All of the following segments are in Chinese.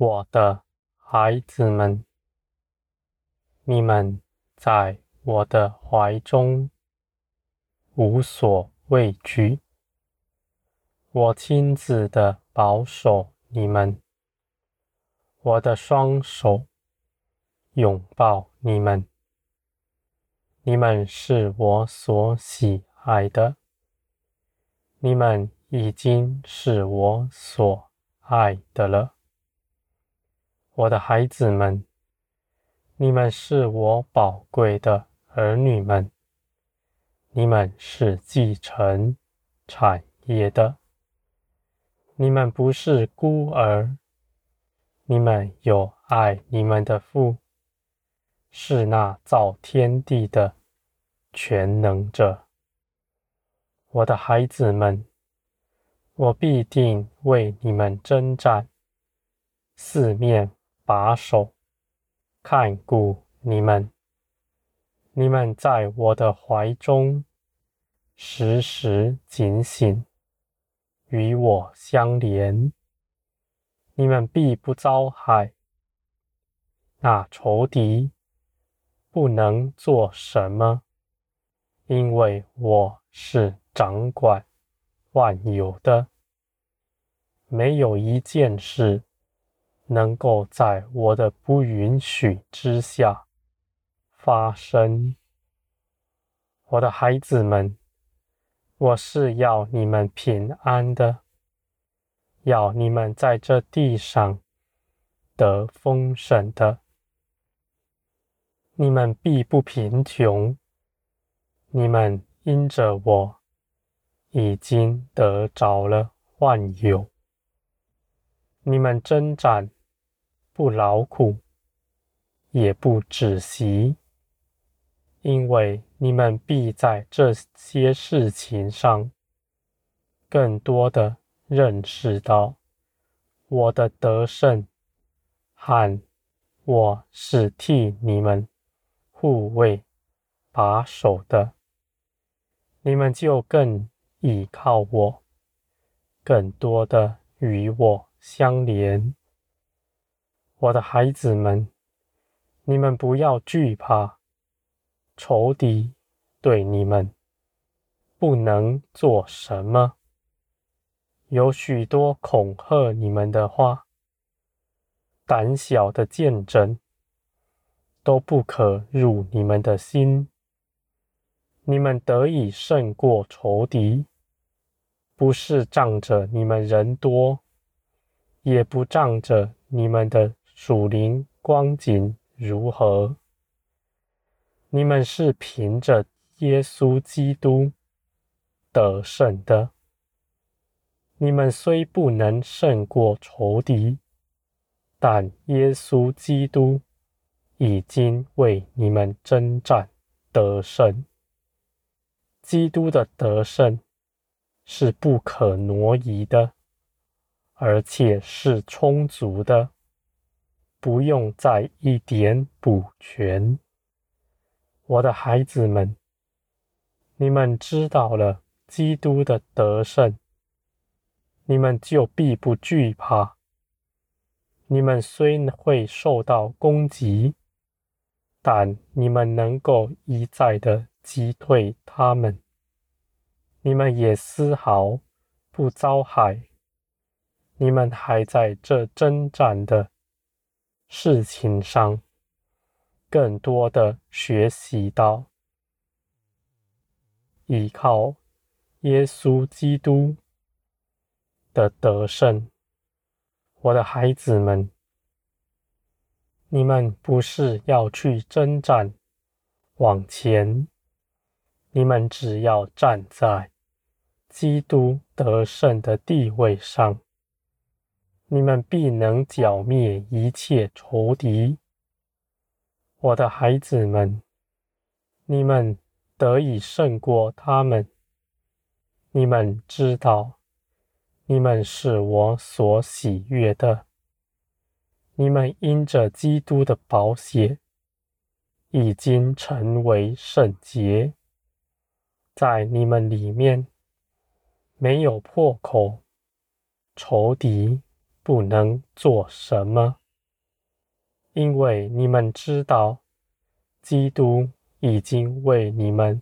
我的孩子们，你们在我的怀中无所畏惧。我亲自的保守你们，我的双手拥抱你们。你们是我所喜爱的，你们已经是我所爱的了。我的孩子们，你们是我宝贵的儿女们，你们是继承产业的，你们不是孤儿，你们有爱你们的父，是那造天地的全能者。我的孩子们，我必定为你们征战，四面。把守、看顾你们，你们在我的怀中时时警醒，与我相连，你们必不遭害。那仇敌不能做什么，因为我是掌管万有的，没有一件事。能够在我的不允许之下发生，我的孩子们，我是要你们平安的，要你们在这地上得丰盛的，你们必不贫穷，你们因着我已经得着了万有，你们征战。不劳苦，也不止息，因为你们必在这些事情上，更多的认识到我的得胜，和我是替你们护卫把守的，你们就更倚靠我，更多的与我相连。我的孩子们，你们不要惧怕，仇敌对你们不能做什么。有许多恐吓你们的话，胆小的见证都不可入你们的心。你们得以胜过仇敌，不是仗着你们人多，也不仗着你们的。属灵光景如何？你们是凭着耶稣基督得胜的。你们虽不能胜过仇敌，但耶稣基督已经为你们征战得胜。基督的得胜是不可挪移的，而且是充足的。不用再一点补全，我的孩子们，你们知道了基督的得胜，你们就必不惧怕。你们虽会受到攻击，但你们能够一再的击退他们，你们也丝毫不遭害。你们还在这征战的。事情上，更多的学习到依靠耶稣基督的得胜。我的孩子们，你们不是要去征战往前，你们只要站在基督得胜的地位上。你们必能剿灭一切仇敌，我的孩子们，你们得以胜过他们。你们知道，你们是我所喜悦的。你们因着基督的宝血，已经成为圣洁，在你们里面没有破口，仇敌。不能做什么，因为你们知道，基督已经为你们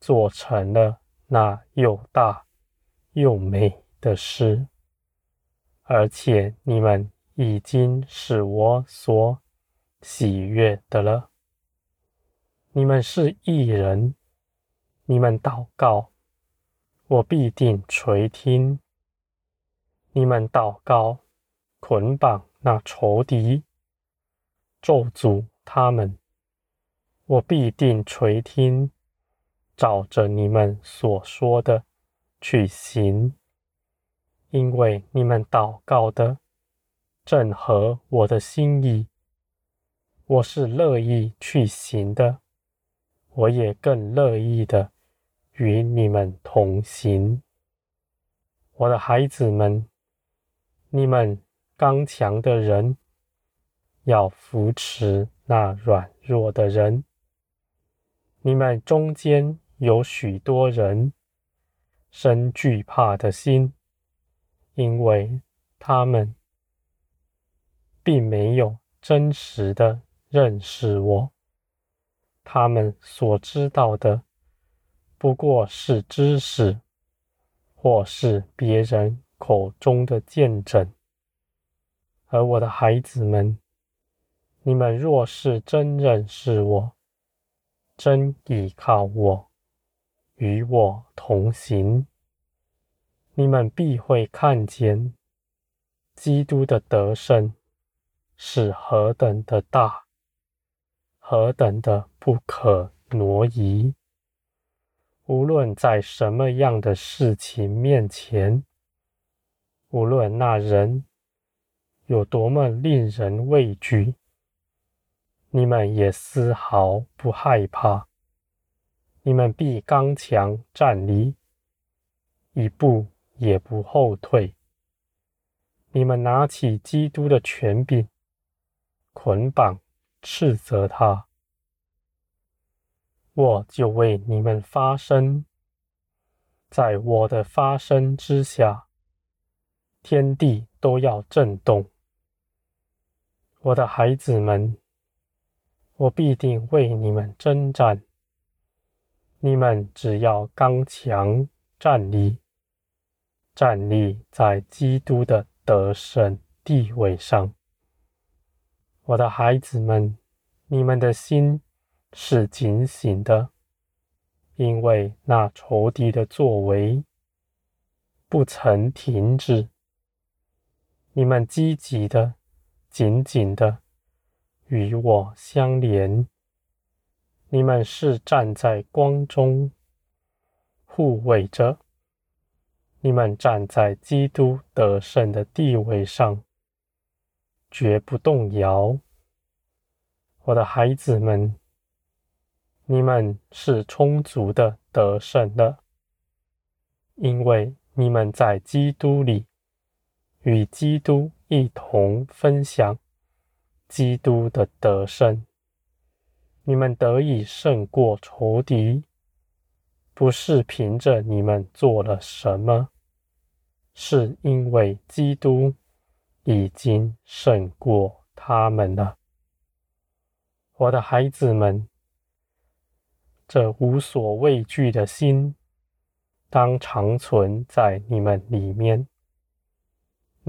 做成了那又大又美的事，而且你们已经是我所喜悦的了。你们是义人，你们祷告，我必定垂听。你们祷告，捆绑那仇敌，咒诅他们，我必定垂听，照着你们所说的去行，因为你们祷告的正合我的心意，我是乐意去行的，我也更乐意的与你们同行，我的孩子们。你们刚强的人，要扶持那软弱的人。你们中间有许多人生惧怕的心，因为他们并没有真实的认识我。他们所知道的不过是知识，或是别人。口中的见证，而我的孩子们，你们若是真认识我，真倚靠我，与我同行，你们必会看见基督的得胜是何等的大，何等的不可挪移。无论在什么样的事情面前。无论那人有多么令人畏惧，你们也丝毫不害怕。你们必刚强站立，一步也不后退。你们拿起基督的权柄，捆绑、斥责他，我就为你们发声，在我的发声之下。天地都要震动，我的孩子们，我必定为你们征战。你们只要刚强站立，站立在基督的得胜地位上。我的孩子们，你们的心是警醒的，因为那仇敌的作为不曾停止。你们积极的、紧紧的与我相连，你们是站在光中护卫着，你们站在基督得胜的地位上，绝不动摇。我的孩子们，你们是充足的得胜的，因为你们在基督里。与基督一同分享基督的得胜，你们得以胜过仇敌，不是凭着你们做了什么，是因为基督已经胜过他们了。我的孩子们，这无所畏惧的心，当常存在你们里面。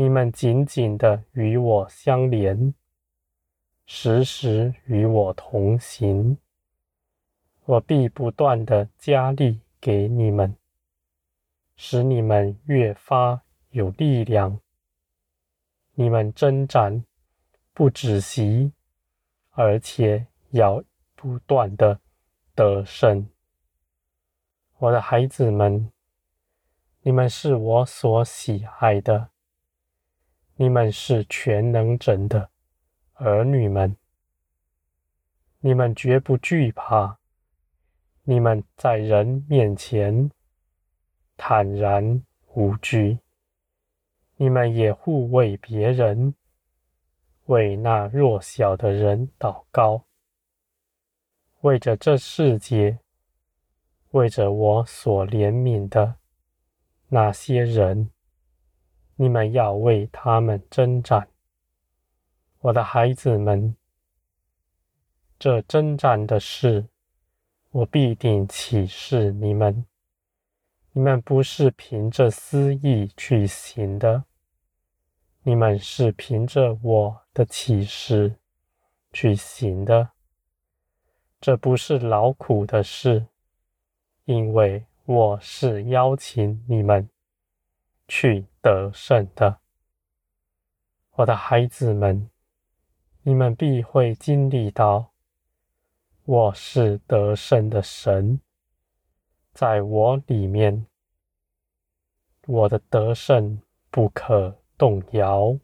你们紧紧的与我相连，时时与我同行。我必不断的加力给你们，使你们越发有力量。你们征战不止息，而且要不断的得胜。我的孩子们，你们是我所喜爱的。你们是全能者的儿女们，你们绝不惧怕。你们在人面前坦然无惧，你们也护卫别人，为那弱小的人祷告，为着这世界，为着我所怜悯的那些人。你们要为他们征战，我的孩子们。这征战的事，我必定启示你们。你们不是凭着私意去行的，你们是凭着我的启示去行的。这不是劳苦的事，因为我是邀请你们去得胜的。我的孩子们，你们必会经历到，我是得胜的神。在我里面，我的得胜不可动摇。